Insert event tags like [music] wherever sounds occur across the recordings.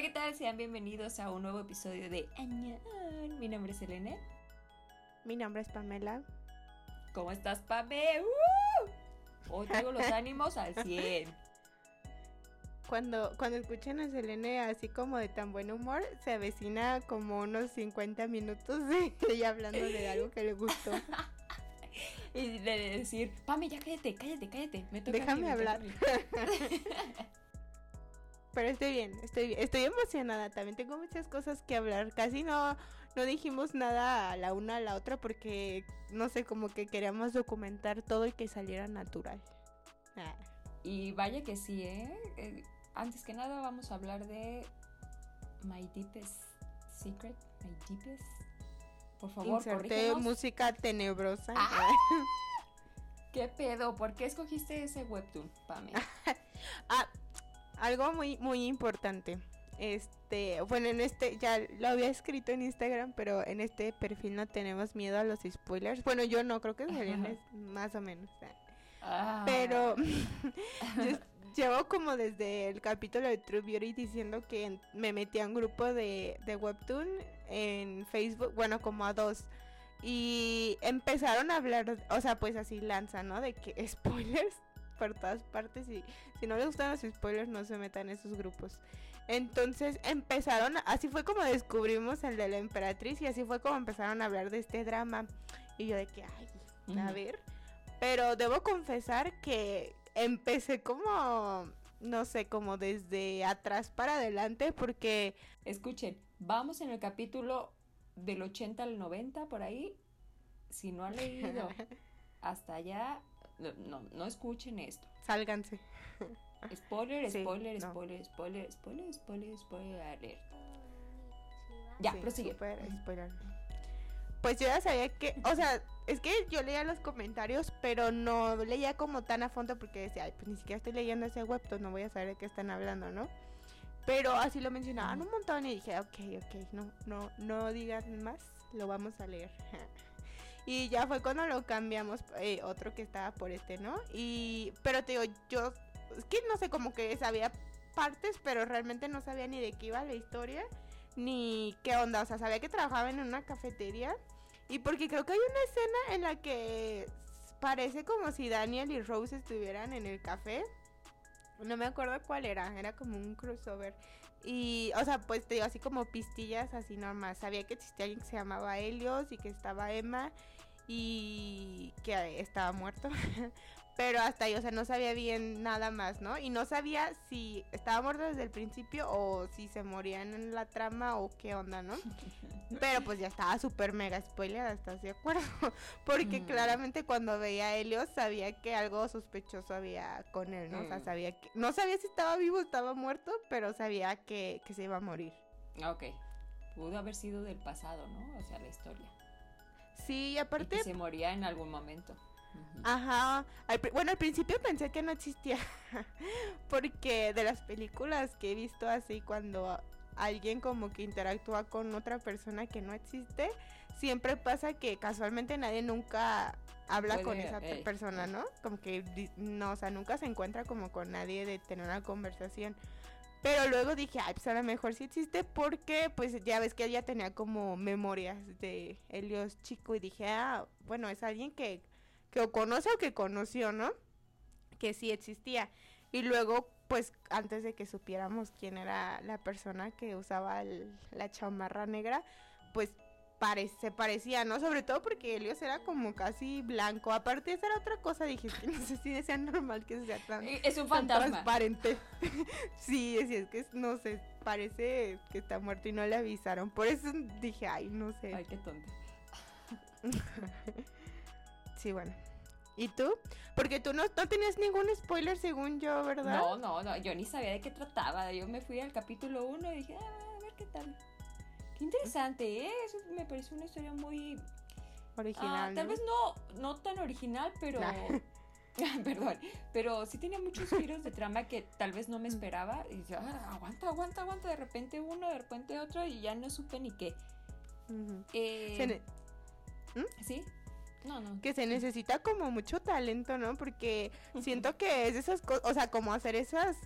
Hola, ¿qué tal? Sean bienvenidos a un nuevo episodio de Añan. Mi nombre es Elena. Mi nombre es Pamela. ¿Cómo estás, Pame? ¡Uh! Hoy traigo los [laughs] ánimos al 100. Cuando, cuando escuchan a Selene así como de tan buen humor, se avecina como unos 50 minutos de [laughs] ella hablando de algo que le gustó. [laughs] y de decir, Pame, ya cállate, cállate, cállate. Me toca Déjame a hablar. A mí". Pero estoy bien, estoy bien, estoy emocionada. También tengo muchas cosas que hablar. Casi no, no dijimos nada a la una a la otra porque no sé, como que queríamos documentar todo y que saliera natural. Ah. Y vaya que sí, ¿eh? Eh, Antes que nada vamos a hablar de My Deepest Secret, My Deepest. Por favor, Inserté música tenebrosa. Ah. ¿Qué pedo? ¿Por qué escogiste ese webtoon, Pame? [laughs] Ah, algo muy, muy importante. Este, bueno, en este, ya lo había escrito en Instagram, pero en este perfil no tenemos miedo a los spoilers. Bueno, yo no, creo que es- más o menos. Ah. Pero [laughs] yo llevo como desde el capítulo de True Beauty diciendo que me metí a un grupo de, de Webtoon en Facebook, bueno, como a dos. Y empezaron a hablar, o sea, pues así lanza, ¿no? De que [laughs] spoilers por todas partes y si no les gustan los spoilers no se metan en esos grupos. Entonces empezaron, así fue como descubrimos el de la emperatriz y así fue como empezaron a hablar de este drama. Y yo de que, ay, a ver. Pero debo confesar que empecé como, no sé, como desde atrás para adelante porque Escuchen, vamos en el capítulo del 80 al 90 por ahí. Si no han leído [laughs] hasta allá, no, no, no escuchen esto. sálganse. Spoiler, Sí, spoiler, no. spoiler, spoiler, spoiler, spoiler, spoiler alert. Ya, Sí, prosigue. spoiler. Pues yo ya sabía que, o sea, es que yo leía los comentarios, pero no leía como tan a fondo porque decía, ay, pues ni siquiera estoy leyendo ese webtoon, no voy a saber de qué están hablando, ¿no? Pero así lo mencionaban un montón y dije, ok, ok, no, no, no digan más, lo vamos a leer. [laughs] y ya fue cuando lo cambiamos, eh, otro que estaba por este, ¿no? Y, pero te digo, yo, es que no sé, como que sabía partes, pero realmente no sabía ni de qué iba la historia, ni qué onda, o sea, sabía que trabajaba en una cafetería, y porque creo que hay una escena en la que parece como si Daniel y Rose estuvieran en el café. No me acuerdo cuál era, era como un crossover. Y, o sea, pues te digo, así como pistillas, así normal. Sabía que existía alguien que se llamaba Helios y que estaba Emma y que estaba muerto. [laughs] Pero hasta ahí, o sea, no sabía bien nada más, ¿no? Y no sabía si estaba muerto desde el principio o si se morían en la trama o qué onda, ¿no? [laughs] Pero pues ya estaba súper mega spoiler, ¿estás de acuerdo? [laughs] Porque Mm. claramente cuando veía a Helios sabía que algo sospechoso había con él, ¿no? O sea, Mm. sabía que... No sabía si estaba vivo o estaba muerto, pero sabía que, que se iba a morir. Ok. Pudo haber sido del pasado, ¿no? O sea, la historia. Sí, y Y aparte... que se moría en algún momento. Ajá. Al bueno, al principio pensé que no existía. [laughs] Porque de las películas que he visto así cuando alguien como que interactúa con otra persona que no existe, siempre pasa que casualmente nadie nunca habla con esa ey, persona. ¿no? Como que no, o sea, nunca se encuentra como con nadie de tener una conversación. Pero luego dije, ay, pues a lo mejor sí existe porque pues ya ves que ella tenía como memorias de Helios chico y dije, ah, bueno, es alguien que, que o conoce o que conoció, ¿no? Que sí existía. Y luego, pues antes de que supiéramos quién era la persona que usaba el- la chamarra negra, pues pare- se parecía, ¿no? Sobre todo porque Helios era como casi blanco. Aparte, esa era otra cosa, dije, que no sé si sea normal que sea tan Eh, Es un tan fantasma. transparente. [laughs] sí, es, es que no sé, parece que está muerto y no le avisaron. Por eso dije, ay, no sé. Ay, qué tonta. [laughs] Sí, bueno. ¿Y tú? Porque tú no, no tenías ningún spoiler según yo, ¿verdad? No, no, no, yo ni sabía de qué trataba. Yo me fui al capítulo 1 y dije, ah, a ver qué tal. Qué interesante, ¿eh? Eso me pareció una historia muy... Original. ah, tal ¿no? vez no, no tan original, pero... Nah. [laughs] Perdón, pero sí tenía muchos giros de trama que tal vez no me esperaba. Y dije, ah, aguanta, aguanta, aguanta. De repente uno, de repente otro, y ya no supe ni qué. Eh, Se ne- ¿Sí? No, no. que se necesita como mucho talento, ¿no? Porque siento que es esas cosas, o sea, como hacer esas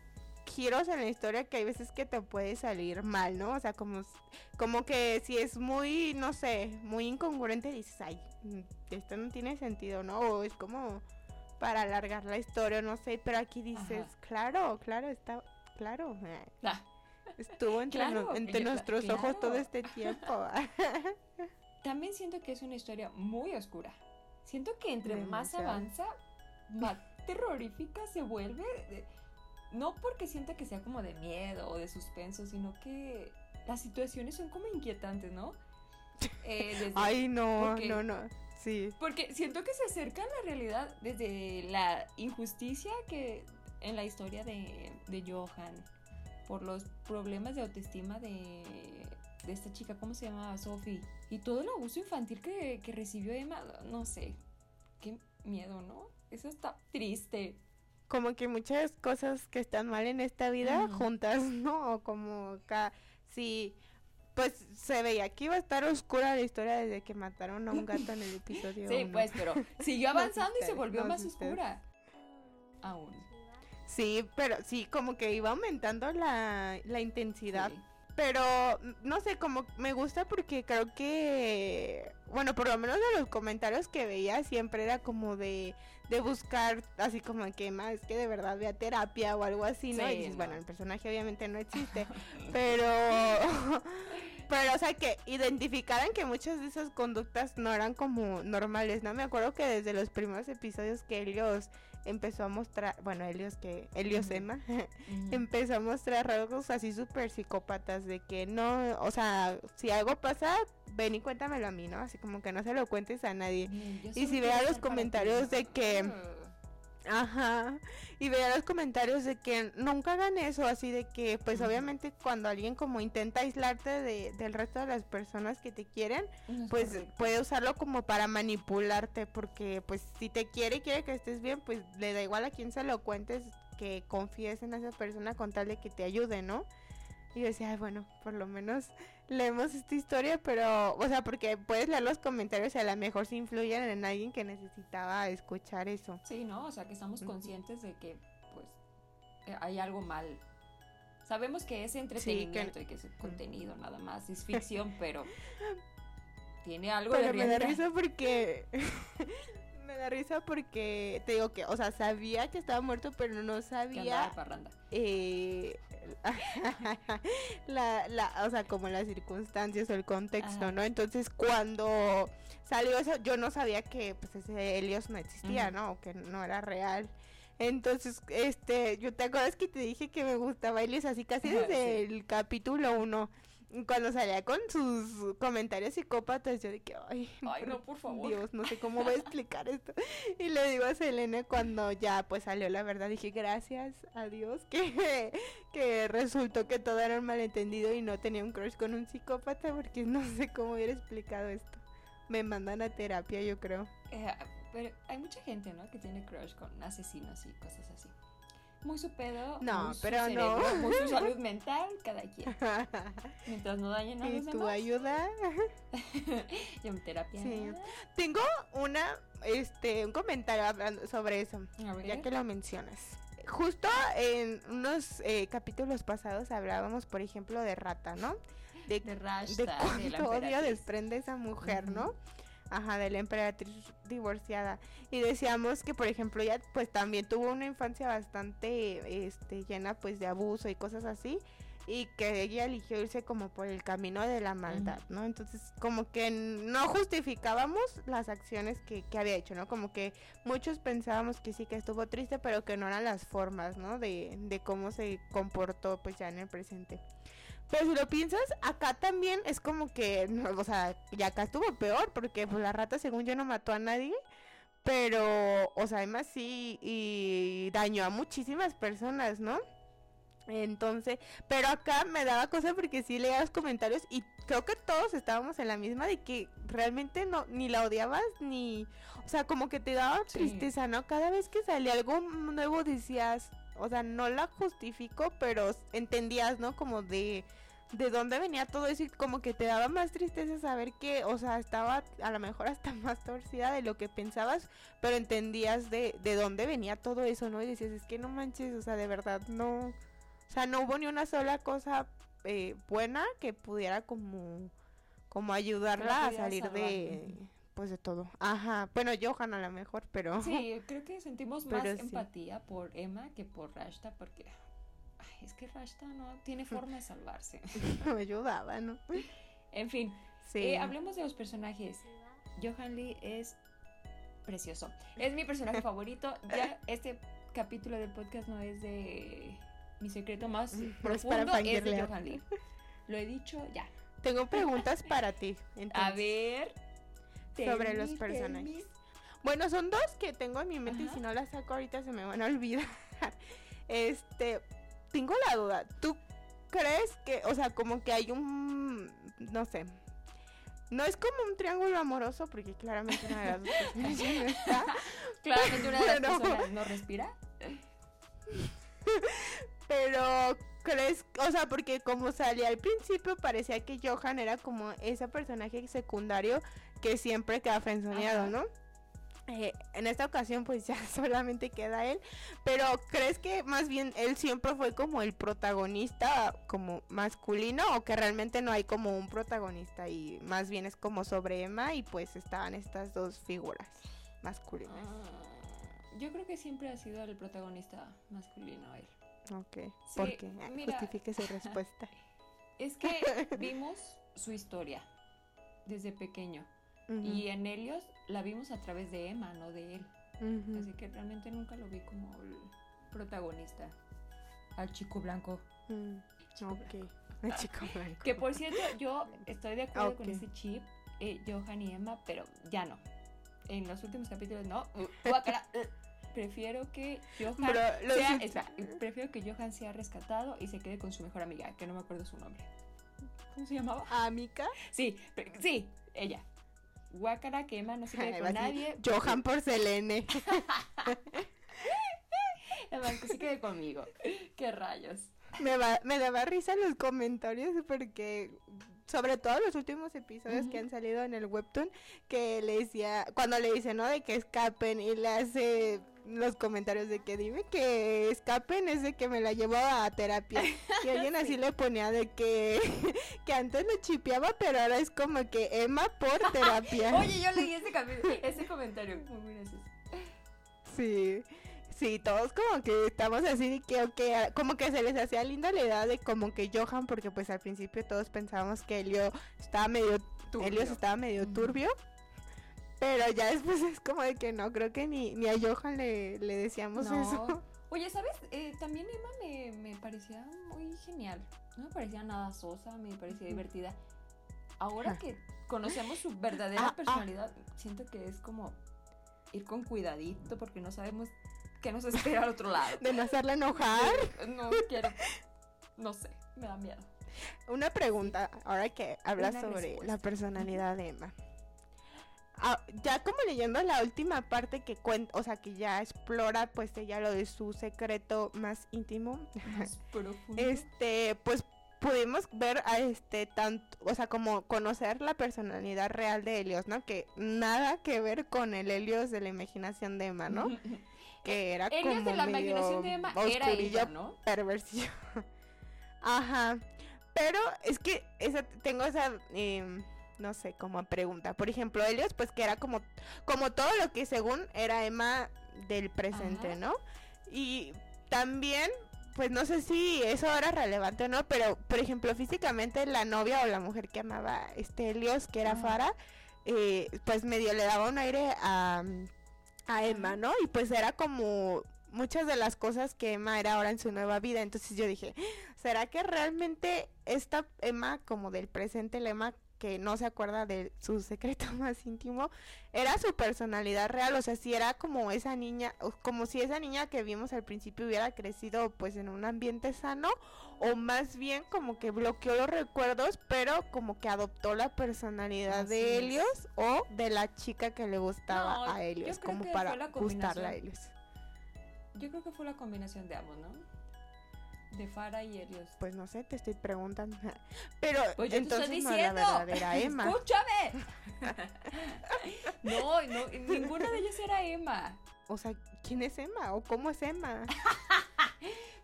giros en la historia que hay veces que te puede salir mal, ¿no? O sea, como, como que si es muy, no sé, muy incongruente, dices, ay, mm, esto no tiene sentido, ¿no? O es como para alargar la historia, no sé, pero aquí dices, claro, claro, está, claro. Ah. Estuvo entre, nuestros ojos todo este tiempo. [laughs] También siento que es una historia muy oscura. Siento que entre más avanza, más [laughs] terrorífica se vuelve. No porque sienta que sea como de miedo o de suspenso, sino que las situaciones son como inquietantes, ¿no? [laughs] Eh, Ay, no, no, no. Sí. Porque siento que se acerca a la realidad desde la injusticia que en la historia de, de Johan, por los problemas de autoestima de, de esta chica, ¿cómo se llama? Sophie. Y todo el abuso infantil que, que recibió Emma, no sé. Qué miedo, ¿no? Eso está triste. Como que muchas cosas que están mal en esta vida juntas, [laughs] ¿no? O como acá, sí, pues se veía que iba a estar oscura la historia desde que mataron a un gato en el [laughs] episodio. Sí, pues, pero siguió [laughs] avanzando y se volvió más oscura. Aún. Sí, pero sí, como que iba aumentando la, la intensidad. Pero, no sé, como me gusta porque creo que, bueno, por lo menos de los comentarios que veía siempre era como de, de buscar, así como que más que de verdad vea terapia o algo así, ¿no? y dices, bueno, el personaje obviamente no existe, [laughs] pero... Pero, o sea, que identificaran que muchas de esas conductas no eran como normales, ¿no? Me acuerdo que desde los primeros episodios que ellos empezó a mostrar, bueno, Helios que, Helios Emma, [laughs] empezó a mostrar rasgos así súper psicópatas de que no, o sea, si algo pasa, ven y cuéntamelo a mí, ¿no? Así como que no se lo cuentes a nadie. y si vea los comentarios de que... Ajá. Y veía los comentarios de que nunca hagan eso, así de que, pues obviamente cuando alguien como intenta aislarte de, del resto de las personas que te quieren, pues puede usarlo como para manipularte, porque pues si te quiere y quiere que estés bien, pues le da igual a quien se lo cuentes que confíes en esa persona con tal de que te ayude, ¿no? Y yo decía, bueno, por lo menos leemos esta historia, pero, o sea, porque puedes leer los comentarios y a lo mejor se influyen en alguien que necesitaba escuchar eso. Sí, ¿no? O sea, que estamos conscientes de que, pues, eh, hay algo mal. Sabemos que es entretenimiento y que es contenido nada más, es ficción, pero [laughs] tiene algo de realidad. me da risa porque... [laughs] me da risa porque te digo que, o sea, sabía que estaba muerto, pero no sabía... Eh, [laughs] la, la, o sea, como las circunstancias o el contexto, ¿no? Entonces, cuando salió eso, yo no sabía que pues ese Helios no existía, ¿no? O que no era real. Entonces, este, yo te acuerdas que te dije que me gustaba Helios así casi desde el capítulo 1 cuando salía con sus comentarios psicópatas, yo de que, ay, no, por favor. Dios, no sé cómo voy a explicar esto. Y le digo a Selene cuando ya pues salió la verdad, dije, gracias a Dios que, que resultó que todo era un malentendido y no tenía un crush con un psicópata porque no sé cómo hubiera explicado esto. Me mandan a terapia, yo creo. Eh, pero hay mucha gente, ¿no? Que tiene crush con asesinos y cosas así muy su pedo, no, muy pero no. muy su [laughs] salud mental, cada quien. Mientras no dañen a los ¿Y tu ayuda? [laughs] y en terapia. Sí. Tengo una, este, un comentario hablando sobre eso, ya que lo mencionas. Justo en unos eh, capítulos pasados hablábamos, por ejemplo, de Rata, ¿no? De, de, de cuánto odio desprende esa mujer, ¿no? Ajá, de la emperatriz divorciada. Y decíamos que, por ejemplo, ella pues también tuvo una infancia bastante este, llena pues de abuso y cosas así. Y que ella eligió irse como por el camino de la maldad, ¿no? Entonces, como que no justificábamos las acciones que, que había hecho, ¿no? Como que muchos pensábamos que sí que estuvo triste, pero que no eran las formas, ¿no? De, de cómo se comportó pues ya en el presente. Pero si lo piensas, acá también es como que, o sea, ya acá estuvo peor, porque pues, la rata, según yo, no mató a nadie. Pero, o sea, además sí, y dañó a muchísimas personas, ¿no? Entonces, pero acá me daba cosa porque sí leía los comentarios y creo que todos estábamos en la misma de que realmente no, ni la odiabas ni, o sea, como que te daba tristeza, ¿no? Cada vez que salía algo nuevo decías, o sea, no la justifico, pero entendías, ¿no? Como de de dónde venía todo eso y como que te daba más tristeza saber que, o sea, estaba a lo mejor hasta [laughs] más torcida de lo que pensabas, pero entendías de, de dónde venía todo eso, ¿no? Y decías, es que no manches, o sea, de verdad no, O sea, no hubo ni una sola cosa eh, buena que pudiera como, como ayudarla a salir salvar. de. Pues de todo. Ajá, bueno, Johan a lo mejor, pero Sí, creo que sentimos [laughs] más Pero sí. empatía por Emma que por Rashta porque ay, es que Rashta no tiene [laughs] forma de salvarse. [laughs] me ayudaba, ¿no? En fin, Sí. eh, hablemos de los personajes. Johan Lee es precioso. Es mi personaje favorito. Ya este capítulo del podcast no es de mi secreto más es profundo, para es, de. Johan Lee. Lo he dicho ya. Tengo preguntas para ti. A ver. Sobre tell los me, personajes. Bueno, son dos que tengo en mi mente y si no las saco ahorita se me van a olvidar. Este, tengo la duda. ¿Tú crees que, o sea, como que hay un, no sé, no es como un triángulo amoroso porque claramente una de las dos personas ya no está, [laughs] Claramente una de las personas no respira. [laughs] pero crees, o sea, porque como salía al principio parecía que Johan era como ese personaje secundario que siempre queda frenzoneado. ¿no? Eh, en esta ocasión pues ya [laughs] solamente queda él, pero ¿crees que más bien él siempre fue como el protagonista como masculino o que realmente no hay como un protagonista y más bien es como sobre Emma y pues estaban estas dos figuras masculinas? Ah, yo creo que siempre ha sido el protagonista masculino él. Ok, Sí, ¿por qué? Ah, mira. Justifique su [laughs] respuesta. Es que vimos su historia desde pequeño. Y en Helios la vimos a través de Emma, no de él. Así que realmente nunca lo vi como el protagonista. Al chico blanco. Mm, Chico ok, [laughs] el chico blanco. Que por cierto, yo [laughs] estoy de acuerdo con ese chip, eh, Johan y Emma, pero ya no. En los últimos capítulos no. Uh, uh. Prefiero que Johan Pero los sea, ult- espera, prefiero que Johan sea rescatado y se quede con su mejor amiga, que no me acuerdo su nombre. ¿Cómo se llamaba? Amica, Sí, sí, ella. Guácara que Emma no se quede Ay, con nadie. decir, Johan por Selene. [laughs] Emma que se quede conmigo. Qué rayos. me, va, me daba risa los comentarios porque sobre todo los últimos episodios que han salido en el webtoon que le decía cuando le dice no de que escapen y le hace los comentarios de que dime que escapen es de que me la llevo a terapia [laughs] y alguien así le ponía de que [laughs] que antes lo chipeaba pero ahora es como que Emma por [laughs] terapia Oye, yo leí ese, ese comentario. Muy, muy gracioso. Sí, sí, todos como que estamos así de que, ok, a- como que se les hacía linda la idea de como que Johan, porque pues al principio todos pensábamos que Helio estaba medio, Turbio. Helios estaba medio turbio, pero ya después es como de que no, creo que ni, ni a Johan le, le decíamos No. eso. [laughs] Oye, ¿sabes? Eh, también Emma me, me parecía muy genial. No me parecía nada sosa, me parecía divertida. Ahora Ajá. que conocemos su verdadera Ah, ah. personalidad, siento que es como ir con cuidadito porque no sabemos qué nos espera al otro lado. [laughs] De no hacerle enojar. [laughs] No quiero. No sé, me da miedo. Una pregunta, ahora que hablas Una sobre respuesta. la personalidad de Emma. Ah, ya como leyendo la última parte que cuenta, o sea, que ya explora pues ella lo de su secreto más íntimo. Más [laughs] profundo. este, pues pudimos ver a este tanto, o sea, como conocer la personalidad real de Helios, ¿no? Que nada que ver con el Helios de la imaginación de Emma, ¿no? [laughs] Que era Helios como de la medio imaginación de Emma era ella, ¿no? perversión. [laughs] Ajá. Pero es que esa, tengo esa, em, no sé, como pregunta. Por ejemplo, Helios, pues que era como, como todo lo que según era Emma del presente, Ajá. ¿no? Y también, pues no sé si eso era relevante o no, pero por ejemplo, físicamente la novia o la mujer que amaba este Helios, que era Ajá. Farah, eh, pues medio le daba un aire a, a Emma, ¿no? Y pues era como muchas de las cosas que Emma era ahora en su nueva vida. Entonces yo dije, ¿será que realmente esta Emma, como del presente, el Emma que no se acuerda de su secreto [laughs] más íntimo, era su personalidad real? O sea, si era como esa niña, como si esa niña que vimos al principio hubiera crecido pues en un ambiente sano, o más bien como que bloqueó los recuerdos, pero como que adoptó la personalidad Así de es. Helios o de la chica que le gustaba No, a Helios, como para gustarle a. Helios. Yo creo que fue la combinación de ambos, ¿no? De Farah y Helios. Pues no sé, te estoy preguntando. [laughs] Pero Pues yo entonces te estoy no es la diciendo. verdadera [laughs] Emma. ¡Escúchame! [laughs] no, no, ninguna de ellas era Emma. O sea, ¿quién es Emma? ¿O cómo es Emma?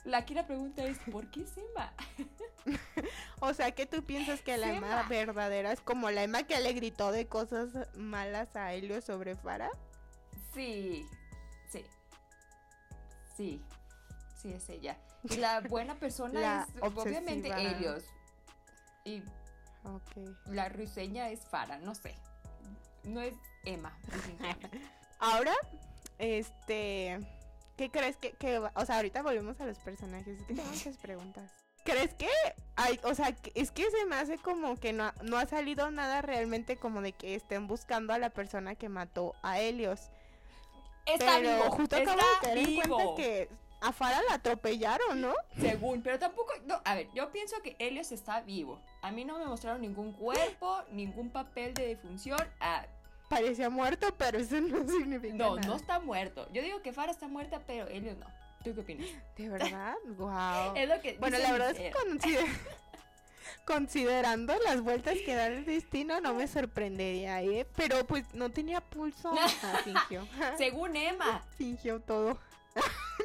la, aquí la pregunta es, ¿por qué Emma? o sea, que tú piensas que la Emma verdadera es como la Emma que le gritó de cosas malas a Helio sobre Fara? Sí, sí. Sí, sí es ella. Y la buena persona es obviamente Helios. Y la ruiseña es Fara, no sé. No es Emma. [laughs] Ahora, este, ¿qué crees que, que, o sea, ahorita volvemos a los personajes, es que tengo muchas preguntas. ¿Crees que hay, o sea, es que se me hace como que no, no ha salido nada realmente como de que estén buscando a la persona que mató a Helios? Está pero vivo, justo acabo de en cuenta que a Fara la atropellaron, ¿no? Según, pero tampoco, no, a ver, yo pienso que Helios está vivo. A mí no me mostraron ningún cuerpo, ningún papel de defunción. Ah, Parecía muerto, pero eso no [laughs] significa No, no está muerto. Yo digo que Fara está muerta, pero Helios no. ¿Tú qué opinas? ¿De verdad? [laughs] wow. Es lo que bueno, la verdad es que [laughs] considerando las vueltas que da el destino, no me sorprendería, ¿eh? Pero pues no tenía pulso. Ah, fingió. Según Emma. Fingió todo.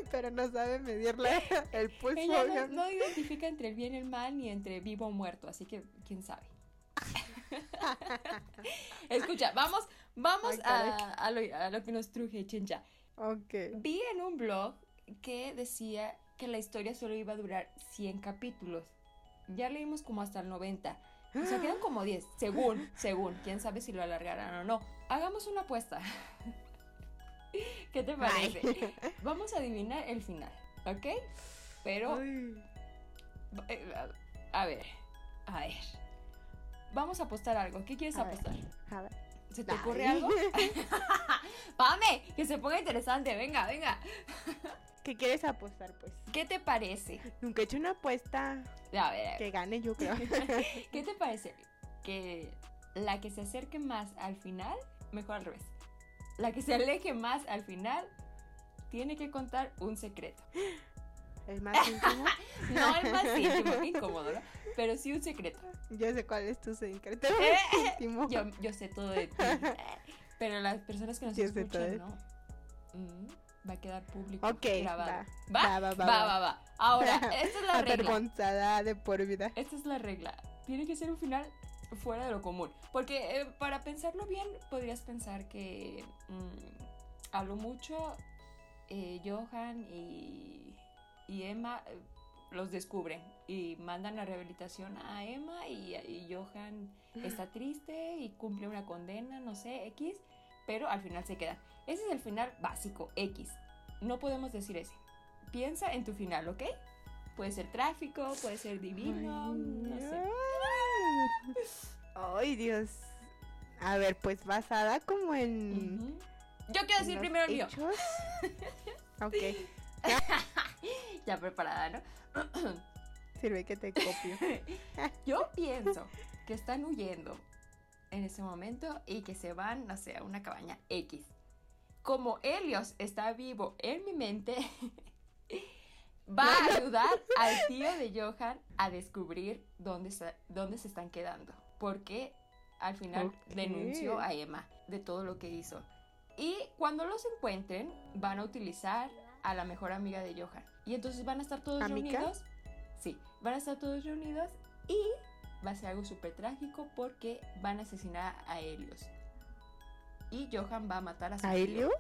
[laughs] pero no sabe medirle el pulso. Ella no, identifica entre el bien y el mal ni entre vivo o muerto, así que quién sabe. [laughs] Escucha, vamos, vamos a, lo, que nos truje, Chencha. Ok. Vi en un blog que decía que la historia solo iba a durar 100 capítulos. Ya leímos como hasta el 90. O sea, quedan como 10, según, según. Quién sabe si lo alargarán o no. Hagamos una apuesta. [laughs] [laughs] ¿Qué te parece? [laughs] Vamos a adivinar el final, ¿ok? Pero... Eh, a ver, a ver. Vamos a apostar algo. ¿Qué quieres apostar? a ver. ¿Se te ocurre algo? [laughs] ¡Pame! Que se ponga interesante. Venga, venga. ¿Qué quieres apostar, pues? ¿Qué te parece? Nunca he hecho una apuesta. A ver. Que gane, yo creo. ¿Qué te parece? Que la que se acerque más al final, mejor al revés la que se aleje más al final tiene que contar un secreto. ¿El más íntimo? [laughs] no el más íntimo, incómodo, ¿no? Pero sí un secreto. Yo sé cuál es tu secreto íntimo. Yo, yo, sé todo de ti. [laughs] Pero las personas que nos escuchan, ¿no? Mm, va a quedar público Ok, grabado. Va, va, va, va, va, Ahora, [laughs] esta es la regla. De por vida. Esta es la regla. Tiene que ser un final fuera de lo común. Porque eh, para pensarlo bien, podrías pensar que mm, hablo mucho, eh, Johan y, y Emma eh, los descubren y mandan la rehabilitación a Emma y, y, Johan está [laughs] triste y cumple una condena, no sé, X, pero al final se queda. Ese es el final básico, X. No podemos decir ese. Piensa en tu final, ¿ok? Puede ser tráfico, puede ser divino, no sé. [laughs] Ay, Dios. A ver, pues basada como en. Yo quiero decir primero el mío. [laughs] ok. [laughs] ya preparada, ¿no? [clears throat] Sirve que te copio. Yo pienso que están huyendo en ese momento y que se van, no sé, a una cabaña X. Como Helios está vivo en mi mente, va a [laughs] ayudar al tío de Johan a descubrir dónde, dónde se están quedando porque al final denunció a Emma de todo lo que hizo. Y cuando los encuentren, van a utilizar a la mejor amiga de Johan. Y entonces van a estar todos reunidos. Sí, van a estar todos reunidos y va a ser algo súper trágico porque van a asesinar a Helios. Y Johan va a matar a su ¿A Helios?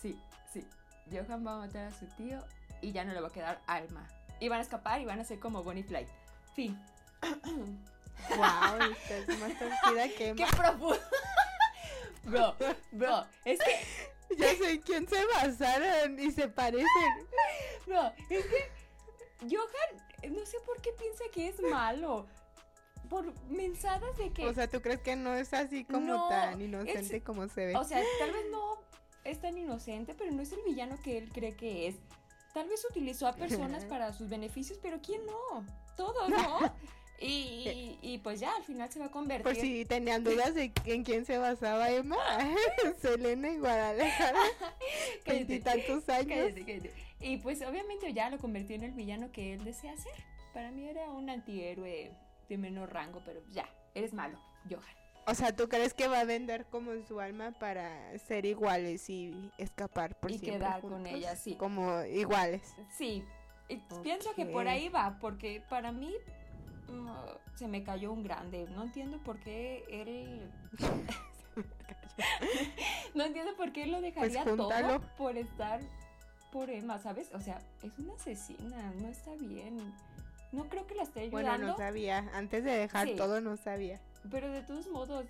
Sí, sí. Johan va a matar a su tío y ya no le va a quedar alma. Y van a escapar y van a ser como Bonnie Flight. Fin. Wow, es más torcida que Qué profundo. Bro, bro, es que. Ya sé en quién se basaron y se parecen. Bro, es que. Johan, no sé por qué piensa que es malo. Por mensadas de que. O sea, ¿tú crees que no es así como tan inocente como se ve? O sea, tal vez no es tan inocente, pero no es el villano que él cree que es. Tal vez utilizó a personas para sus beneficios, pero ¿quién no? Todos, ¿no? [laughs] Y, y, pues ya al final se va a convertir. Por si tenían dudas de en quién se basaba Emma, [laughs] Selena y Guadalajara, [laughs] veintitantos años. Y pues obviamente ya lo convirtió en el villano que él desea ser. Para mí era un antihéroe de menor rango, pero ya, eres malo, Johan. O sea, ¿tú crees que va a vender como su alma para ser iguales y escapar por y siempre quedar con ella, sí. Como iguales. Sí, Y Pienso que por ahí va, porque para mí mm, se me cayó un grande. No entiendo por qué él. [laughs] no entiendo por qué él lo dejaría todo júntalo. por estar por Emma, ¿sabes? O sea, es una asesina, no está bien. No creo que la esté Bueno, ayudando, no sabía. Antes de dejar Sí. todo, no sabía. Pero de todos modos,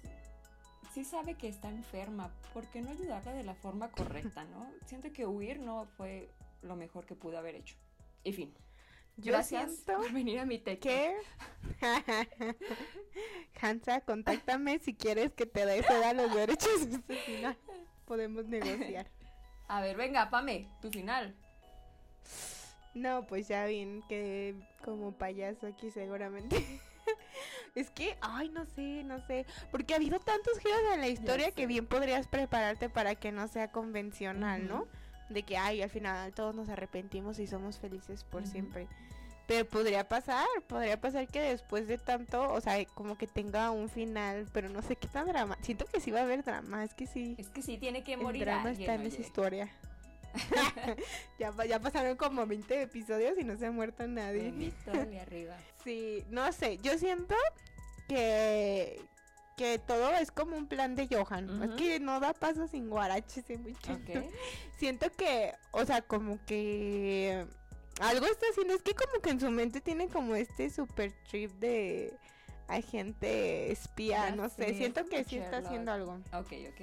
sí sabe que está enferma. ¿Por qué no ayudarla de la forma correcta, no? Siento que huir no fue lo mejor que pudo haber hecho. En fin. Yo Gracias siento por venir a mi que... [laughs] Hansa, contáctame si quieres que te dé ceda los derechos de [laughs] este final. Podemos negociar. A ver, venga, Pame, tu final. No, pues ya bien que como payaso aquí seguramente. [laughs] es que, ay, no sé, no sé. Porque ha habido tantos giros en la historia que bien podrías prepararte para que no sea convencional, ¿no? De que, ay, al final todos nos arrepentimos y somos felices por siempre. Pero podría pasar, podría pasar que después de tanto, o sea, como que tenga un final, pero no sé qué tan drama. Siento que sí va a haber drama, es que sí. Es que sí tiene que El morir drama alguien, está en esa historia. [laughs] ya, ya pasaron como 20 episodios y no se ha muerto nadie. [laughs] Arriba. Sí, no sé, yo siento que que todo es como un plan de Johan. Es que no da paso sin guarache ese muchacho. Ok. [laughs] Siento que, o sea, como que algo está haciendo, es que como que en su mente tiene como este super trip de agente espía, Ya no sé, siento que sí está Sherlock. haciendo algo. Ok, ok.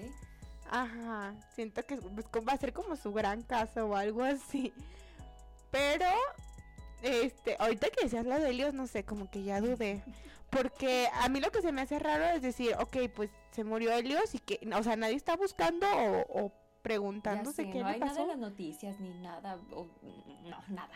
Ajá, siento que pues, va a ser como su gran caso o algo así. Pero, este, ahorita que decías lo de Helios, no sé, como que ya dudé. Porque a mí lo que se me hace raro es decir, ok, pues se murió Helios y que, o sea, nadie está buscando o, preguntándose sé, qué no le hay nada en pasó. las noticias ni nada. o- no, nada.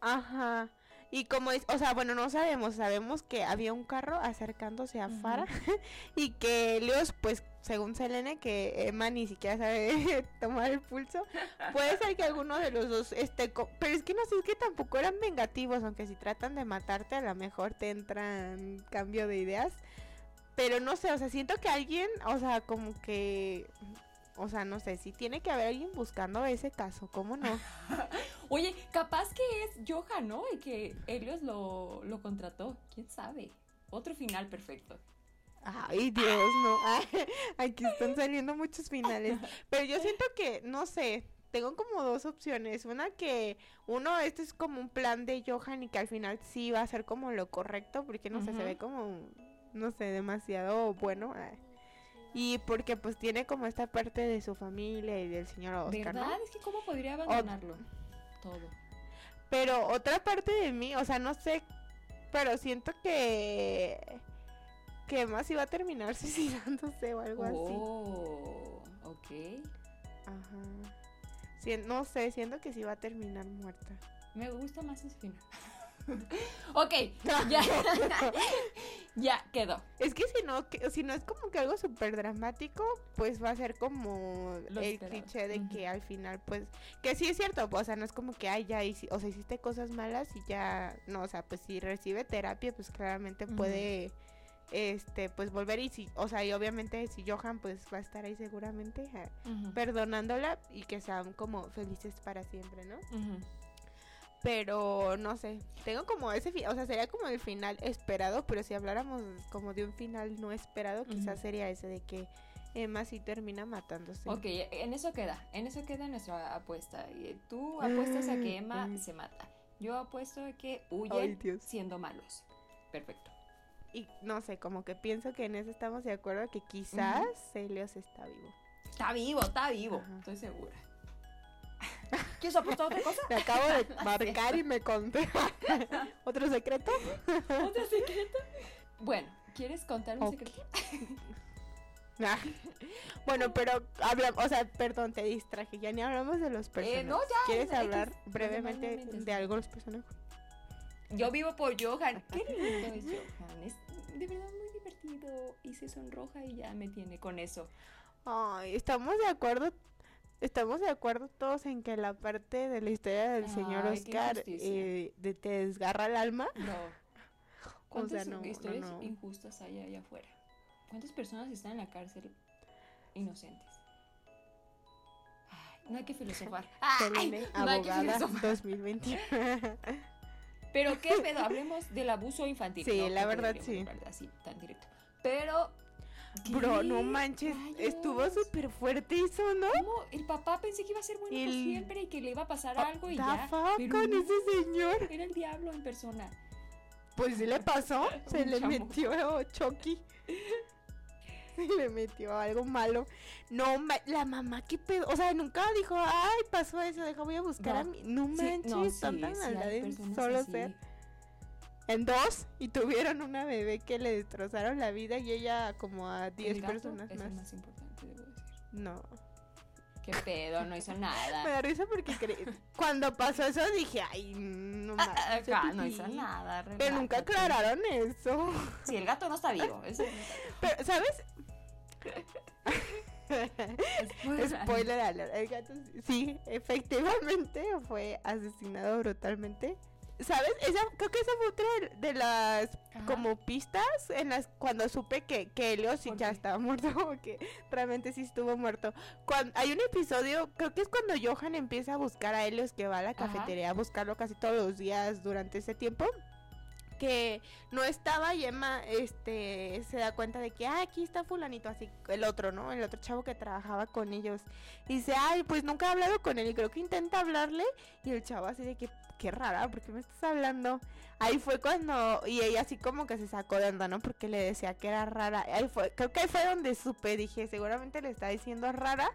Ajá. Y como es, o sea, bueno, no sabemos, sabemos que había un carro acercándose a Ujú. Farah [laughs] y que Helios, pues, según Selene, que Emma ni siquiera sabe [laughs] tomar el pulso, puede ser que alguno de los dos esté, pero es que no sé, es que tampoco eran vengativos, aunque si tratan de matarte a lo mejor te entran cambio de ideas, pero no sé, o sea, siento que alguien, o sea, como que, o sea, no sé, si tiene que haber alguien buscando ese caso, ¿cómo no? [laughs] Oye, capaz que es Johan, ¿no? Y que Helios lo, lo contrató. ¿Quién sabe? Otro final perfecto. Ay, Dios, no. Ay, Aquí están saliendo muchos finales. Pero yo siento que, no sé, tengo como dos opciones. Una que, uno, este es como un plan de Johan y que al final sí va a ser como lo correcto, porque no sé, se ve como, no sé, demasiado bueno. Ay. Y porque pues tiene como esta parte de su familia y del señor Oscar, ¿no? ¿Verdad? Es que cómo podría abandonarlo. Todo. Pero otra parte de mí, o sea, no sé, pero siento que que más iba a terminar [laughs] suicidándose o algo así. Oh, ok. Ajá. No sé, siento que sí va a terminar muerta. Me gusta más ese final. [laughs] ok, [laughs] ya. ya quedó. Es que si no, que- si no es como que algo súper dramático, pues va a ser como Lo el esperado. cliché de que al final, pues, que sí es cierto, o sea, no es como que, ay, ya, o sea, hiciste cosas malas y ya, no, o sea, pues si recibe terapia, pues claramente puede, este, pues volver y si, o sea, y obviamente si Johan, pues va a estar ahí seguramente, eh, perdonándola y que sean como felices para siempre, ¿no? Pero no sé, tengo como ese, o sea, sería como el final esperado, pero si habláramos como de un final no esperado, quizás sería ese de que Emma sí termina matándose. Ok, en eso queda. En eso queda nuestra apuesta. Y Tú apuestas a que Emma se mata. Yo apuesto a que Dios. siendo malos. Perfecto. Y no sé, como que pienso que en eso estamos de acuerdo que quizás Helios está vivo. Está vivo, está vivo. Ajá. Estoy segura. [laughs] ¿Quieres apostar otra cosa? Me acabo de [laughs] marcar y me conté. [laughs] ¿Otro secreto? ¿Otro secreto? Bueno, ¿quieres contar un secreto? Ah. Bueno, pero hablamos, o sea, perdón, te distraje, ya ni hablamos de los personajes. Eh, no, ya, ¿Quieres hablar brevemente de los personajes? Yo vivo por Johan. Qué lindo es Johan. Es de verdad muy divertido. Y se sonroja y ya me tiene con eso. Ay, estamos de acuerdo, estamos de acuerdo todos en que la parte de la historia del señor Ay, Oscar eh, de te desgarra el alma. No. [laughs] ¿Cuántas no, no, historias no. injustas hay allá afuera? ¿Cuántas personas están en la cárcel inocentes? Ay, No hay que filosofar. Ay, no hay que abogada filosofar. 2021. [laughs] Pero qué [laughs] pedo, hablemos del abuso infantil. Sí, No, la verdad, sí. Así, tan directo. Pero. Bro, ¿qué no manches, rayos? estuvo súper fuerte eso, ¿no? ¿Cómo? El papá pensé que iba a ser bueno El- siempre y que le iba a pasar algo y ya. pero con no, ese señor. Era el diablo en persona. Pues sí le pasó, [laughs] se le chamo. metió Chucky. [laughs] Le metió algo malo. No, la mamá, qué pedo. O sea, nunca dijo, ay, pasó eso, deja, voy a buscar No. a mi. No Sí, manches, no, sí, tanta sí, maldad solo así. ser. En dos, y tuvieron una bebé que le destrozaron la vida y ella como a El 10 gato personas es más. más importante, debo decir. No. Qué pedo, no hizo [laughs] Me nada. da risa porque cuando pasó eso dije, ay, no Ah, manches. ah, hizo acá no pipí". hizo nada. Pero nunca relájate. aclararon eso. Sí, el gato no está vivo. Eso no está Pero, ¿sabes? Vivo. Spoiler alert. El gato sí, efectivamente fue asesinado brutalmente. ¿Sabes? Esa, creo que esa fue otra de- las Ajá. como pistas en las cuando supe que, que Helios sí ¿Por ya estaba muerto, [laughs] o que realmente sí estuvo muerto. Cuando, hay un episodio, creo que es cuando Johan empieza a buscar a Helios que va a la Ajá. cafetería a buscarlo casi todos los días durante ese tiempo. Que no estaba y Emma este, se da cuenta de que ah, aquí está fulanito, así el otro, ¿no? El otro chavo que trabajaba con ellos. Y dice, ay, pues nunca he hablado con él y creo que intenta hablarle y el chavo así de que, qué rara, ¿por qué me estás hablando? Ahí fue cuando, y ella así como que se sacó de onda, ¿no? Porque le decía que era rara. Ahí fue, creo que ahí fue donde supe, dije, seguramente le está diciendo rara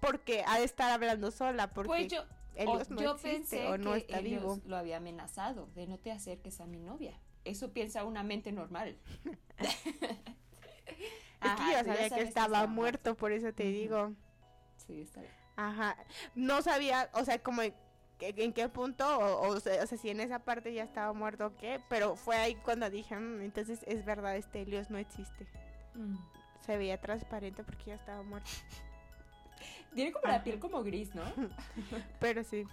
porque ha de estar hablando sola, porque Pues yo, no yo existe pensé o no que está vivo. lo había amenazado de no te acerques a mi novia. Eso piensa una mente normal. [laughs] Es que yo sabía que estaba muerto, por eso te digo. Sí, está bien. Ajá. No sabía, o sea, como en, qué punto, o, o sea, o sea, si en esa parte ya estaba muerto o qué, pero fue ahí cuando dije, "Mm, entonces es verdad, este Helios no existe. Se veía transparente porque ya estaba muerto. Tiene como Ajá. la piel como gris, ¿no? [laughs] Pero sí.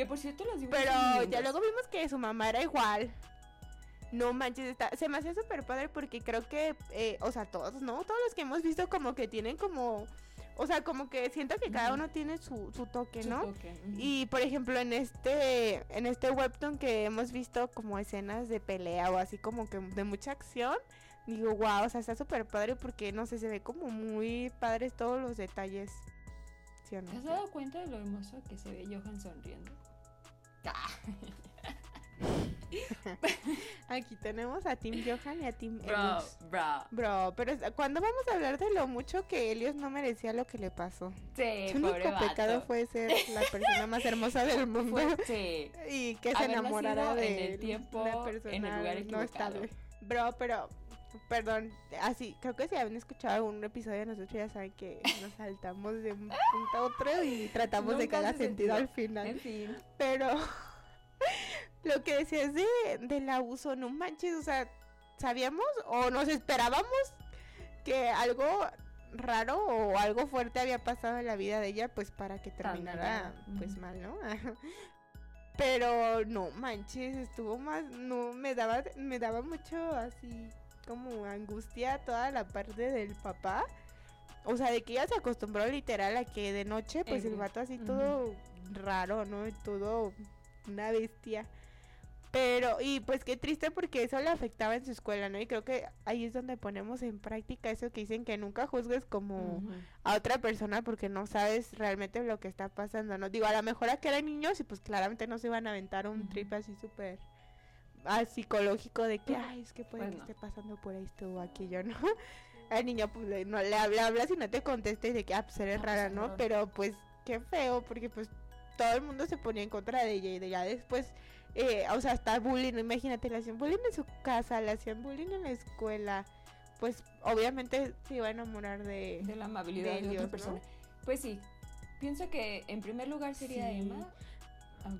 Que por cierto los dibujos Pero ya luego vimos que su mamá era igual. No manches, está, se me hace súper padre porque creo que, eh, o sea, todos, ¿no? Todos los que hemos visto como que tienen como, o sea, como que siento que cada uno tiene su, su toque, Su ¿no? toque, ujú. Y por ejemplo en este en este webtoon que hemos visto como escenas de pelea o así como que de mucha acción, digo, wow, o sea, está súper padre porque no sé, se ve como muy padres todos los detalles. ¿Sí o no? ¿Te has dado cuenta de lo hermoso que se ve Johan sonriendo? [laughs] Aquí tenemos a Team Johan y a Team bro, bro. Bro, pero ¿cuándo vamos a hablar de lo mucho que Helios no merecía lo que le pasó? Sí, Su único pecado vato. fue ser la persona más hermosa del [laughs] mundo sí. [laughs] y que se enamorara nacido en de el tiempo, una persona en el lugar no estable. Bro, pero perdón, así creo que si habían escuchado algún episodio de nosotros ya saben que nos saltamos de un punto a otro y tratamos de cada hace sentido al final. En fin. Pero [laughs] lo que decías de, del abuso, no manches, o sea, ¿sabíamos o nos esperábamos que algo raro o algo fuerte había pasado en la vida de ella, pues para que terminara pues mal, ¿no? [laughs] Pero no manches, estuvo más, no, me daba, me daba mucho así como angustia toda la parte del papá. O sea, de que ella se acostumbró literal a que de noche, pues el Ebrio. vato así todo raro, ¿no? Todo una bestia. Pero, y pues qué triste porque eso le afectaba en su escuela, ¿no? Y creo que ahí es donde ponemos en práctica eso que dicen que nunca juzgues como a otra persona porque no sabes realmente lo que está pasando, ¿no? Digo, a lo mejor a que eran niños y pues claramente no se iban a aventar un Ujú. trip así súper ah, psicológico de que, ay, es que puede Pues que esté pasando por esto o aquello, ¿no? [laughs] Al niño pues le- no le habla, hablas y no te contestes de que, ah, pues eres No, rara, pues, ¿no? no. Pero pues qué feo porque pues todo el mundo se ponía en contra de ella y de ya después, eh, o sea, hasta bullying, imagínate, le hacían bullying en su casa, le hacían bullying en la escuela, pues obviamente se iba a enamorar de... de la amabilidad de de, otra ¿no? persona. Pues sí, pienso que en primer lugar sería Sí. Emma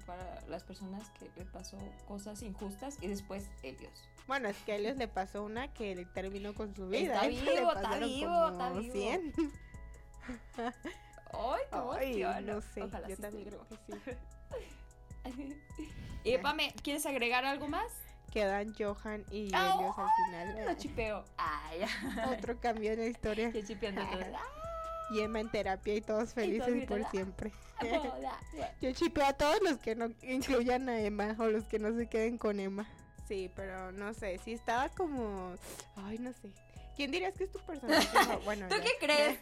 para las personas que le pasó cosas injustas y después Helios. Bueno, es que a Helios le pasó una que le terminó con su vida. Está [laughs] vivo, está vivo, está vivo. 100. ¡Ay, qué Ay, emoción! no sé, Ojalá yo sí también creo que sí. [laughs] y Pame, ¿quieres agregar algo más? Quedan Johan y Helios al final. Lo chipeo. Ay, [laughs] Otro cambio en la historia. chipeando todo. Y Emma en terapia y todos felices por gritando, siempre. Boda. [laughs] Yo chipeo a todos los que no incluyan a Emma o los que no se queden con Emma. Sí, pero no sé, si estaba como... Ay, no sé. ¿Quién dirías que es tu personaje? [laughs] bueno, ¿Tú qué crees?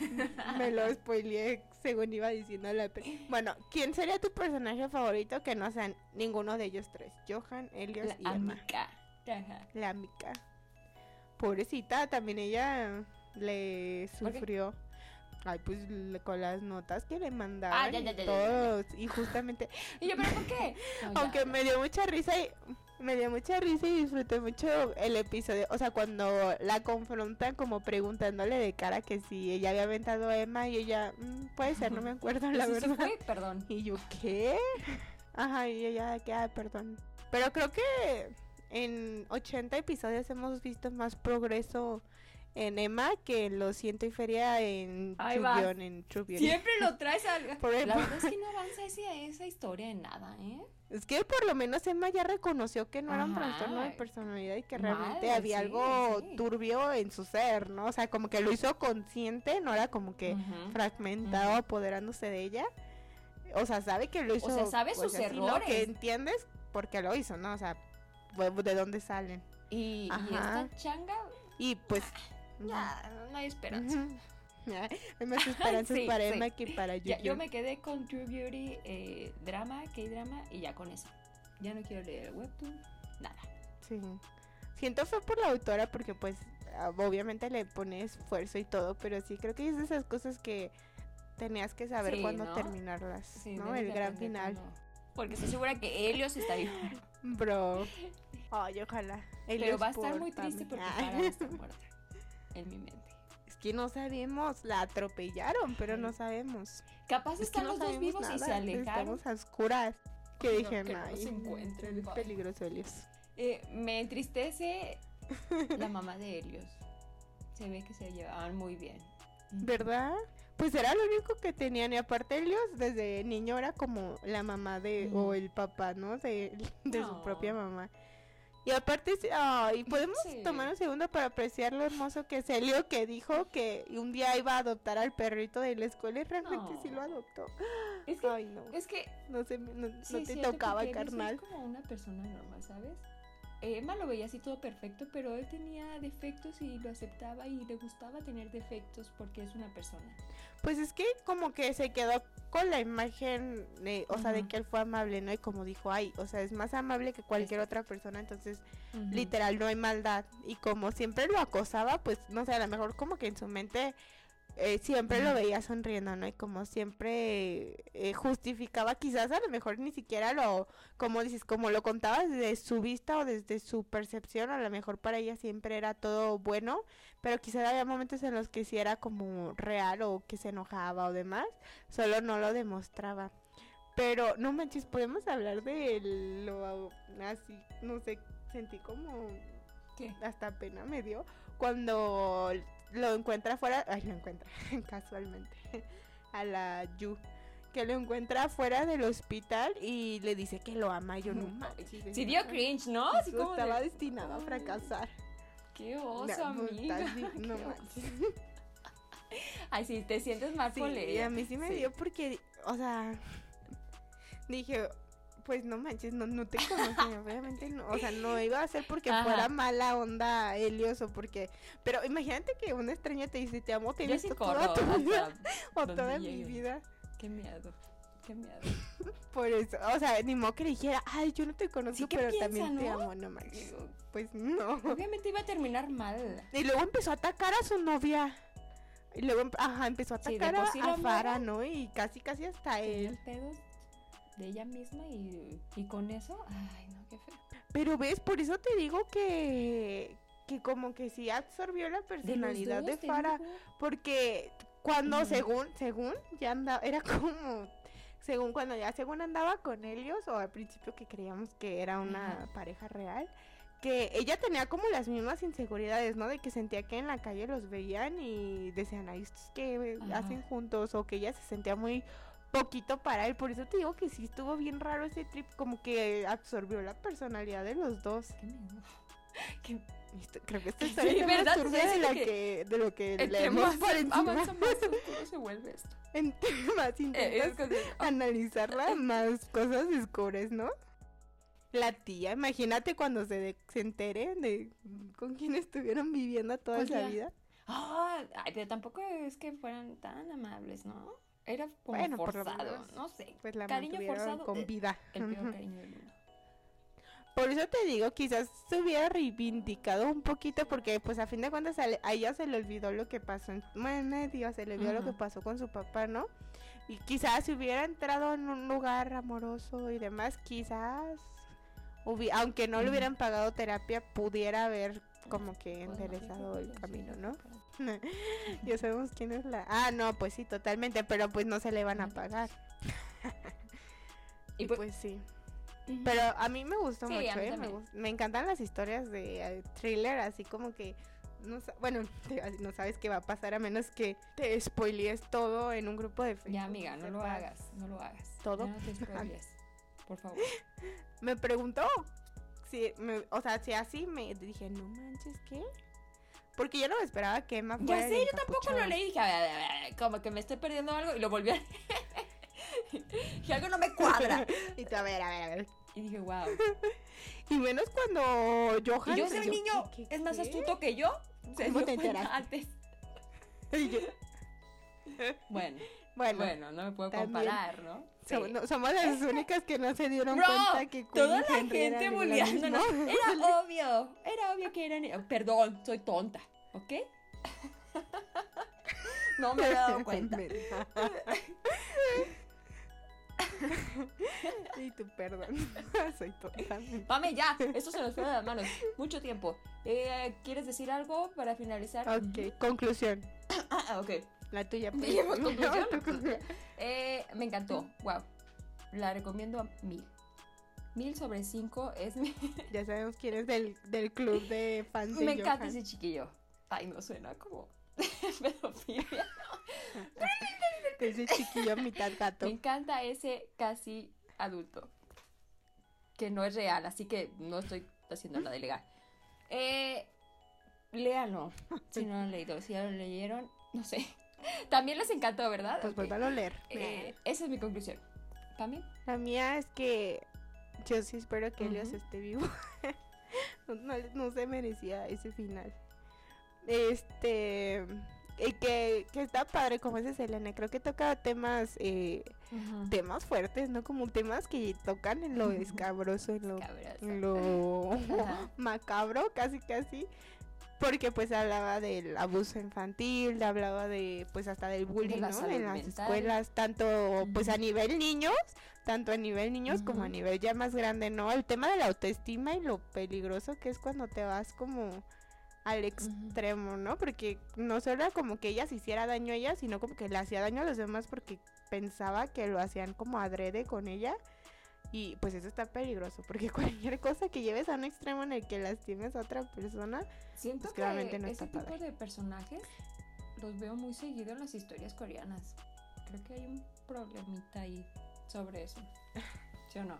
[laughs] Me lo spoileé según iba diciendo la pe- Bueno, ¿quién sería tu personaje favorito que no sean ninguno de ellos tres? Johan, Helios La y Emma. amiga. Ajá. La Mika. Pobrecita, también ella le sufrió. Ay, pues le- con las notas que le mandaban. Ah, ya, ya, ya, todos. Y justamente, [laughs] Y yo, ¿pero por qué? [laughs] No, ya, aunque me dio mucha risa y me dio mucha risa y disfruté mucho el episodio. O sea, cuando la confrontan como preguntándole de cara que si ella había aventado a Emma y ella, "Mm, puede ser, no me acuerdo [laughs] ¿Y la verdad. fue? Perdón. Y yo, ¿qué? Ajá, y ella, que, ah, perdón. Pero creo que en 80 episodios hemos visto más progreso en Emma que en Lo Siento y Feria en. Beauty, en Beauty. Siempre lo [laughs] traes al... [laughs] Por La verdad es que no avanza ese- esa historia en nada, ¿eh? Es que por lo menos Emma ya reconoció que no era un trastorno de personalidad y que realmente había sí, algo sí. turbio en su ser, ¿no? O sea, como que lo hizo consciente, no era como que fragmentado, apoderándose de ella. O sea, sabe que lo hizo. sea, sabe sus así, ¿no? errores. Que entiendes por qué lo hizo, ¿no? O sea, de dónde salen. Y, y esta changa, Y pues. Ya, no hay esperanza. Hay más [laughs] esperanzas Sí, para sí. Emma que para Yu-Gi-Oh. yo me quedé con True Beauty, eh, drama, K-drama y ya con eso. Ya no quiero leer el webtoon, nada. Sí. Siento fue por la autora porque pues ah, obviamente le pone esfuerzo y todo, pero sí creo que es de esas cosas que tenías que saber Sí, cuándo ¿no? terminarlas, Sí, ¿no? El gran final. Porque estoy segura que Helios está ahí. [laughs] Bro. [laughs] Ay, ojalá. Pero va a estar muy triste porque Ah. Farah está muerta. En mi mente. Es que no sabemos, la atropellaron, pero no sabemos. Capaz Es que están no los dos vivos y se alejaron. Estamos a oscuras. Que No, dije, que no "Ay, se encuentren, es bye". peligroso, Helios. Eh, me entristece la [laughs] mamá de Helios. Se ve que se llevaban muy bien. ¿Verdad? Pues era lo único que tenían. Y aparte, Helios desde niño era como la mamá de, o el papá, ¿no? De, de su propia mamá. Y aparte, ay, podemos Sí. tomar un segundo para apreciar lo hermoso que es Helio, que dijo que un día iba a adoptar al perrito de la escuela y realmente sí No. lo adoptó. Es que, Ay, no. es que No, sé, no, no Sí, te siento tocaba, carnal. Es como una persona normal, ¿sabes? Emma lo veía así todo perfecto, pero él tenía defectos y lo aceptaba y le gustaba tener defectos porque es una persona. Pues es que como que se quedó con la imagen, de, o sea, de que él fue amable, ¿no? Y como dijo, ay, o sea, es más amable que cualquier otra persona, entonces literal no hay maldad. Y como siempre lo acosaba, pues no sé, a lo mejor como que en su mente eh, siempre lo veía sonriendo, ¿no? Y como siempre eh, justificaba, quizás a lo mejor ni siquiera lo, como dices, como lo contaba desde su vista o desde su percepción, a lo mejor para ella siempre era todo bueno, pero quizás había momentos en los que sí era como real o que se enojaba o demás, solo no lo demostraba. Pero no manches, podemos hablar de lo así, no sé, sentí como ¿Qué? hasta pena me dio cuando lo encuentra fuera, ay, lo encuentra [laughs] casualmente [laughs] a la Yu que lo encuentra fuera del hospital y le dice que lo ama. y Yo no [laughs] manches, Sí dio cringe, ¿no? Así "Eso como estaba de, destinado a "Ay, fracasar. Qué No, oso, amiga. no qué oso. manches. Ay, sí, te sientes mal Sí, y a mí sí me Sí. dio porque, o sea, dije, pues no manches, no, no te conocía, [laughs] obviamente no, o sea, no iba a ser porque Ajá. fuera mala onda Helios o porque, pero imagínate que un extraño te dice, te amo, Yo tienes sí to- corro toda tu vida [laughs] o toda mi vida, Qué miedo, qué miedo. [laughs] por eso, o sea, ni modo que le dijera, ay, yo no te conozco, Sí, ¿qué pero piensa, también te amo, no manches, pues no, Obviamente iba a terminar mal. y luego empezó a atacar a su novia, y luego, ajá, empezó a atacar a, sí a Farah, morra ¿no? Y casi, casi hasta él. Pedos de ella misma y, y con eso, ay, no, qué feo. Pero ves, por eso te digo que, que como que sí absorbió la personalidad de, dos, Farah, digo. porque cuando según, según, ya andaba, [laughs] era como, según cuando ya según andaba con Helios, o al principio que creíamos que era una pareja real, que ella tenía como las mismas inseguridades, ¿no? De que sentía que en la calle los veían y decían, ay, estos que hacen juntos, o que ella se sentía muy poquito para él, por eso te digo que sí estuvo bien raro ese trip, como que absorbió la personalidad de los dos. Qué miedo. [laughs] Qué- creo que esta historia Sí, es más ¿verdad? turbia Sí, de, la que que, de lo que leemos más por encima. avanza, más oscuro [laughs] se vuelve esto. Entre más [laughs] Eh, intentas es como- analizarla, más cosas descubres, ¿no? La tía, imagínate cuando se, de- se entere de con quién estuvieron viviendo toda ¿Cuál esa tía? vida. Ah, ay, pero tampoco es que fueran tan amables, ¿no? Era como Bueno, por lo forzado, menos, no sé. Pues la Cariño forzado, con vida. El peor cariño del mundo. Por eso te digo, quizás se hubiera reivindicado un poquito porque pues a fin de cuentas a, ella se le olvidó lo que pasó en bueno, se le olvidó lo que pasó con su papá, ¿no? Y quizás si hubiera entrado en un lugar amoroso y demás, quizás hubi- aunque no le hubieran pagado terapia, pudiera haber como que Pues, enderezado el camino, ¿no? [laughs] ya sabemos quién es la Ah, no, pues sí, totalmente, pero pues no se le van a pagar. [laughs] Y Y pues- pues sí. Pero a mí me gustó Sí, mucho, ¿eh? Me, también. gust- me encantan las historias de eh, thriller, así como que. No, bueno, [laughs] te no sabes qué va a pasar a menos que te spoilees todo en un grupo de Facebook. Ya, amiga, no lo hagas, no lo hagas. ¿Todo? Ya no te spoilees, por favor. Me preguntó me- o sea, si así me dije, no manches, ¿qué? Porque yo no me esperaba que Emma Ya fuera el sé, yo tampoco lo leí y dije, a ver, a ver, a ver, como que me estoy perdiendo algo y lo volví a Y [laughs] algo no me cuadra. [laughs] Y tú, a ver, a ver, a ver. Y dije, wow. [laughs] Y menos cuando Johan. Y yo soy niño, ¿qué- qué- es más qué? astuto que yo. ¿Cómo te enteraste? antes. Y yo, Bueno, bueno, bueno, no me puedo comparar, ¿no? Sí. Somos, no- somos las [laughs] únicas que no se dieron Bro, cuenta que Toda Queen y la Henry gente bulleándonos. Era [laughs] obvio, era obvio que eran. Perdón, soy tonta, ¿ok? [laughs] No me he dado cuenta. y tu perdón. Soy tonta. Pame, ya, esto se nos fue de las manos. Mucho tiempo. Eh, ¿Quieres decir algo para finalizar? Ok, conclusión. [coughs] Ah, ok. La tuya. [laughs] pues. [laughs] Eh, me encantó, wow. La recomiendo a mil. Mil sobre cinco es mi. [laughs] Ya sabemos quién es del, del club de fans de me encanta ese chiquillo. Ay, no suena como pedofilia. Ese chiquillo mitad gato. Me encanta ese casi adulto. Que no es real, así que no estoy haciendo nada ilegal. Eh, léanlo. Si no lo han leído, si ya lo leyeron, no sé. También les encantó, ¿verdad? Pues Ok. vuélvalo a leer. Eh, esa es mi conclusión. ¿También? La mía es que yo sí espero que Helios Ujú. esté vivo. [laughs] no, no- se merecía ese final. Este. Y que, que está padre como ese Selena. Creo que toca temas eh, temas fuertes, ¿no? Como temas que tocan en lo escabroso, en lo, en lo [laughs] macabro, casi casi. Porque pues hablaba del abuso infantil, hablaba de pues hasta del bullying, la ¿no? En las mental. escuelas, tanto pues a nivel niños, tanto a nivel niños como a nivel ya más grande, ¿no? El tema de la autoestima y lo peligroso que es cuando te vas como al extremo, ¿no? Porque no solo era como que ella se hiciera daño a ella, sino como que le hacía daño a los demás porque pensaba que lo hacían como adrede con ella. Y pues eso está peligroso, porque [laughs] cualquier cosa que lleves a un extremo en el que lastimes a otra persona, Siento Pues que claramente no ese está tipo padre. de personajes los veo muy seguido en las historias coreanas. Creo que hay un problemita ahí sobre eso. ¿Sí o no?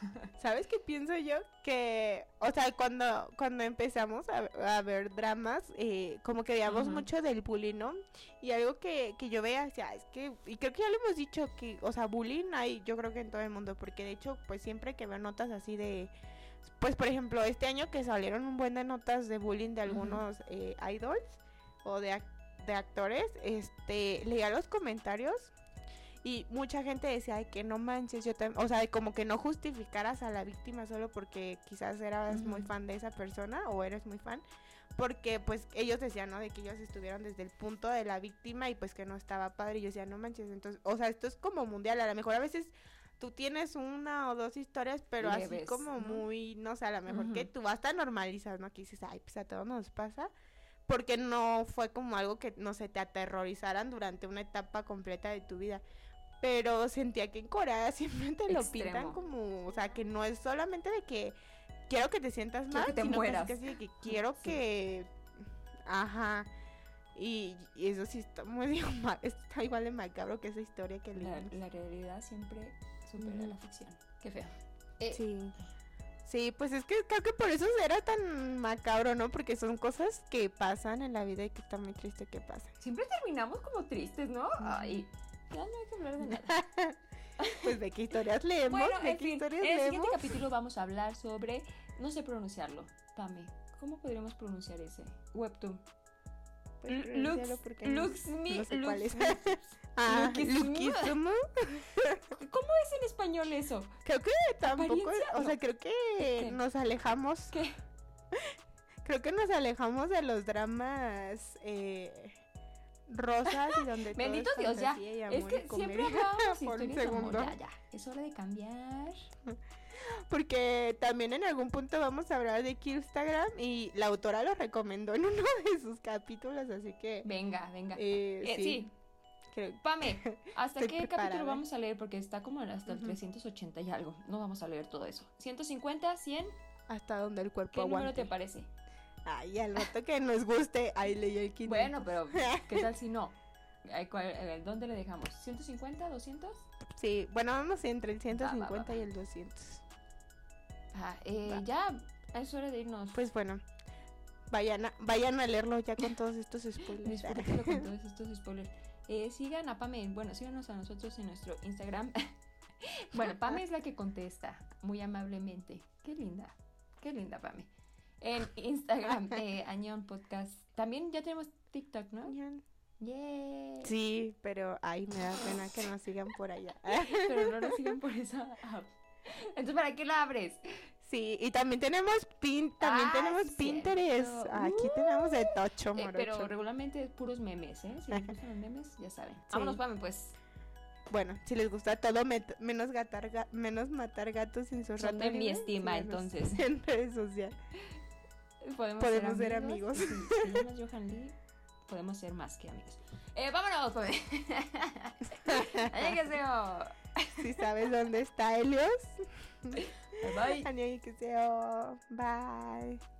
[laughs] ¿sabes qué pienso yo? Que, o sea, cuando, cuando empezamos a, a ver dramas, eh, como que veíamos mucho del bullying, ¿no? Y algo que, que yo veía, o sea, es que, y creo que ya lo hemos dicho, que, o sea, bullying hay, yo creo que en todo el mundo, porque de hecho, pues siempre que veo notas así de, pues por ejemplo, este año que salieron un buen de notas de bullying de algunos eh, idols o de, de actores, este, leía los comentarios y mucha gente decía, que no manches, yo también, o sea, como que no justificaras a la víctima solo porque quizás eras muy fan de esa persona o eres muy fan, porque pues ellos decían, ¿no? De que ellos estuvieron desde el punto de la víctima y pues que no estaba padre, y yo decía, no manches, entonces, o sea, esto es como mundial, a lo mejor a veces tú tienes una o dos historias, pero así como ¿no? muy, no sé, a lo mejor que Ujú. tú hasta normalizas, ¿no? Que dices, ay, pues a todos nos pasa porque no fue como algo que no sé, te aterrorizaran durante una etapa completa de tu vida. Pero sentía que en Corea [laughs] siempre te lo pintan como, o sea, que no es solamente de que quiero que te sientas mal, que te sino mueras. casi, casi de que quiero Sí. que, ajá, y, y eso sí está muy, [laughs] está igual de macabro que esa historia que La, la realidad siempre supera la ficción. Qué feo. Eh, Sí. Sí, pues es que creo que por eso era tan macabro, ¿no? Porque son cosas que pasan en la vida y que está muy triste que pasan. Siempre terminamos como tristes, ¿no? Ay, ya no hay que hablar de nada. [laughs] Pues de qué historias leemos, Bueno, de en qué fin, historias en el siguiente leemos. capítulo vamos a hablar sobre, no sé pronunciarlo, Pame, ¿cómo podríamos pronunciar ese? Webtoon. Pues Lux, pronuncialo porque no- Luxmi, no sé cuál Lux- es. [laughs] Ah. [laughs] ¿Cómo es en español eso? Creo que tampoco, ¿Apariencia? o sea, creo que ¿Qué? nos alejamos, ¿Qué? creo que nos alejamos de los dramas eh, rosas y donde [laughs] todo Bendito es Dios, ya. Es que y siempre hablábamos [laughs] Por un amor. Ya, ya, es hora de cambiar. Porque también en algún punto vamos a hablar de Instagram y la autora lo recomendó en [laughs] uno de sus capítulos, así que Venga, venga. eh, Eh, sí, sí, creo- Pame, ¿hasta qué preparada. capítulo vamos a leer? Porque está como hasta el Ujú. 380 y algo. No vamos a leer todo eso. 150, 100, hasta donde el cuerpo ¿qué número te parece? Ay, al rato que nos guste, ahí leí el 500. Bueno, pero [laughs] ¿qué tal si no? Eh, ¿Dónde le dejamos? ¿150, 200? Sí, bueno, vamos entre el va, 150 va. y el 200. Ah, eh, ya es hora de irnos. Pues bueno, vayan a, vayan a leerlo ya con todos estos [laughs] spoilers. Disfrútenlo con [laughs] todos estos spoilers. Eh, sigan a Pame, bueno, síganos a nosotros en nuestro Instagram. bueno, Pame es la que contesta muy amablemente. Qué linda, qué linda Pame. En Instagram, eh, Añón Podcast. También ya tenemos TikTok, ¿no? Yeah. Sí, pero ay, me da pena que nos sigan por allá. [laughs] Pero no nos sigan por esa app. Entonces, ¿para qué la abres? Sí, y también tenemos pin, también Ah, tenemos sí, Pinterest. Aquí Uh. tenemos de tocho, Eh, pero regularmente es puros memes, ¿eh? Si les gustan los memes, ya saben. Vámonos, Pame, pues. Bueno, si les gusta todo menos gatar ga- menos matar gatos en sus Son de mi estima, entonces. [laughs] En redes sociales. Podemos, Podemos ser amigos. Te llamas Johan Lee, podemos ser más que amigos. Eh, vámonos. [laughs] Annyeonghaseyo. Si sabes dónde está Helios. Bye. Bye.